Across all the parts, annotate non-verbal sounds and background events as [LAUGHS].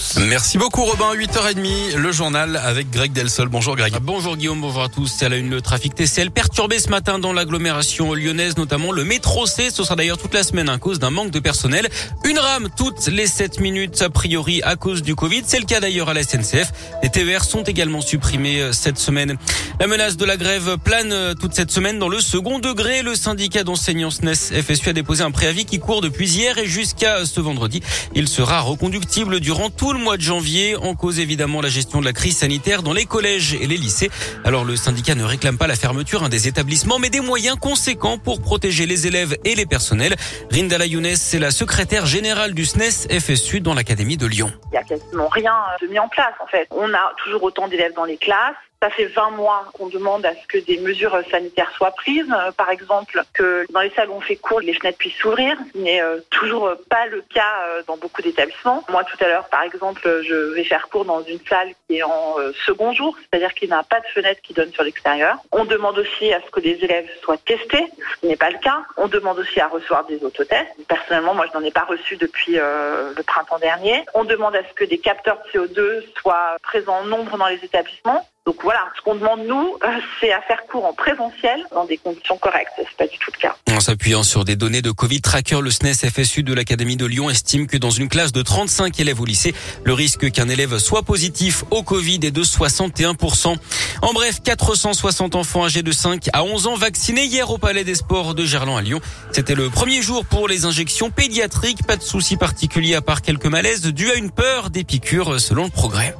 tous. Merci beaucoup Robin, 8h30, le journal avec Greg Delsol. Bonjour Greg. Bonjour Guillaume, bonjour à tous. C'est à la une le trafic TCL perturbé ce matin dans l'agglomération lyonnaise, notamment le métro C. Ce sera d'ailleurs toute la semaine à cause d'un manque de personnel. Une rame toutes les 7 minutes a priori à cause du Covid. C'est le cas d'ailleurs à la SNCF. Les TER sont également supprimés euh, cette semaine. La menace de la grève plane euh, toute cette semaine dans le second degré. Le syndicat d'enseignants SNES FSU a déposé un préavis qui court depuis hier et jusqu'à ce vendredi. Il sera reconductible durant tout le mois de janvier. En cause évidemment la gestion de la crise sanitaire dans les collèges et les lycées. Alors le syndicat ne réclame pas la fermeture des établissements, mais des moyens conséquents pour protéger les élèves et les personnels. Rindala Younes, c'est la secrétaire générale du SNES FSU dans l'Académie de Lyon. Il n'y a quasiment rien de mis en place en fait. On a toujours autant d'élèves dans les classes. Ça fait 20 mois qu'on demande à ce que des mesures sanitaires soient prises. Euh, par exemple, que dans les salles où on fait cours, les fenêtres puissent s'ouvrir, ce n'est euh, toujours pas le cas euh, dans beaucoup d'établissements. Moi, tout à l'heure, par exemple, je vais faire cours dans une salle qui est en second jour, c'est-à-dire qu'il n'a pas de fenêtre qui donne sur l'extérieur. On demande aussi à ce que les élèves soient testés, ce n'est pas le cas. On demande aussi à recevoir des autotests. Personnellement, moi, je n'en ai pas reçu depuis le printemps dernier. On demande à ce que des capteurs de CO2 soient présents en nombre dans les établissements. Donc voilà, ce qu'on demande nous, euh, c'est à faire cours en présentiel dans des conditions correctes. C'est pas du tout le cas. En s'appuyant sur des données de Covid Tracker, le SNES FSU de l'Académie de Lyon estime que dans une classe de 35 élèves au lycée, le risque qu'un élève soit positif au Covid est de 61%. En bref, 460 enfants âgés de 5 à 11 ans vaccinés hier au Palais des Sports de Gerland à Lyon. C'était le premier jour pour les injections pédiatriques. Pas de soucis particuliers à part quelques malaises dus à une peur des piqûres selon le progrès.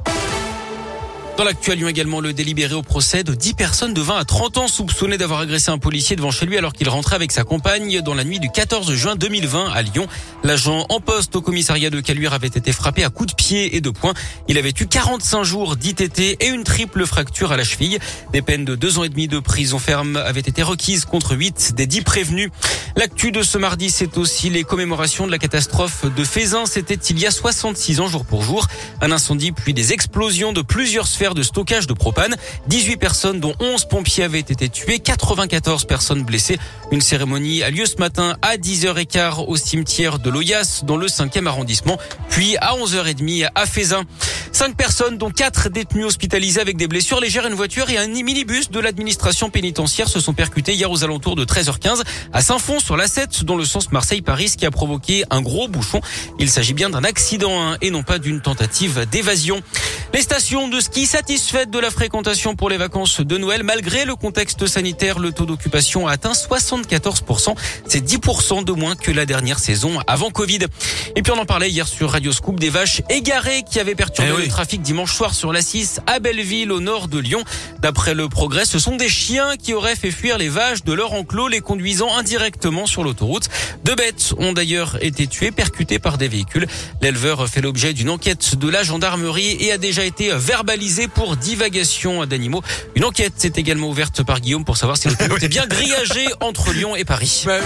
Dans également, le délibéré au procès de 10 personnes de 20 à 30 ans soupçonnées d'avoir agressé un policier devant chez lui alors qu'il rentrait avec sa compagne dans la nuit du 14 juin 2020 à Lyon. L'agent en poste au commissariat de Caluire avait été frappé à coups de pied et de poing. Il avait eu 45 jours d'ITT et une triple fracture à la cheville. Des peines de deux ans et demi de prison ferme avaient été requises contre 8 des 10 prévenus. L'actu de ce mardi, c'est aussi les commémorations de la catastrophe de Fézin. C'était il y a 66 ans jour pour jour. Un incendie puis des explosions de plusieurs sphères de stockage de propane. 18 personnes, dont 11 pompiers, avaient été tuées, 94 personnes blessées. Une cérémonie a lieu ce matin à 10h15 au cimetière de Loyas, dans le 5e arrondissement, puis à 11h30 à Fézin. Cinq personnes, dont quatre détenus hospitalisés avec des blessures légères, une voiture et un minibus de l'administration pénitentiaire se sont percutés hier aux alentours de 13h15 à Saint-Fond sur la 7 dans le sens Marseille-Paris, ce qui a provoqué un gros bouchon. Il s'agit bien d'un accident hein, et non pas d'une tentative d'évasion. Les stations de ski satisfaites de la fréquentation pour les vacances de Noël. Malgré le contexte sanitaire, le taux d'occupation a atteint 74%. C'est 10% de moins que la dernière saison avant Covid. Et puis on en parlait hier sur Radio Scoop des vaches égarées qui avaient perturbé eh le trafic dimanche soir sur la 6 à Belleville au nord de Lyon. D'après le progrès, ce sont des chiens qui auraient fait fuir les vaches de leur enclos, les conduisant indirectement sur l'autoroute. Deux bêtes ont d'ailleurs été tuées, percutées par des véhicules. L'éleveur fait l'objet d'une enquête de la gendarmerie et a déjà été verbalisé pour divagation d'animaux. Une enquête s'est également ouverte par Guillaume pour savoir si le [LAUGHS] est bien grillagé entre Lyon et Paris. Bah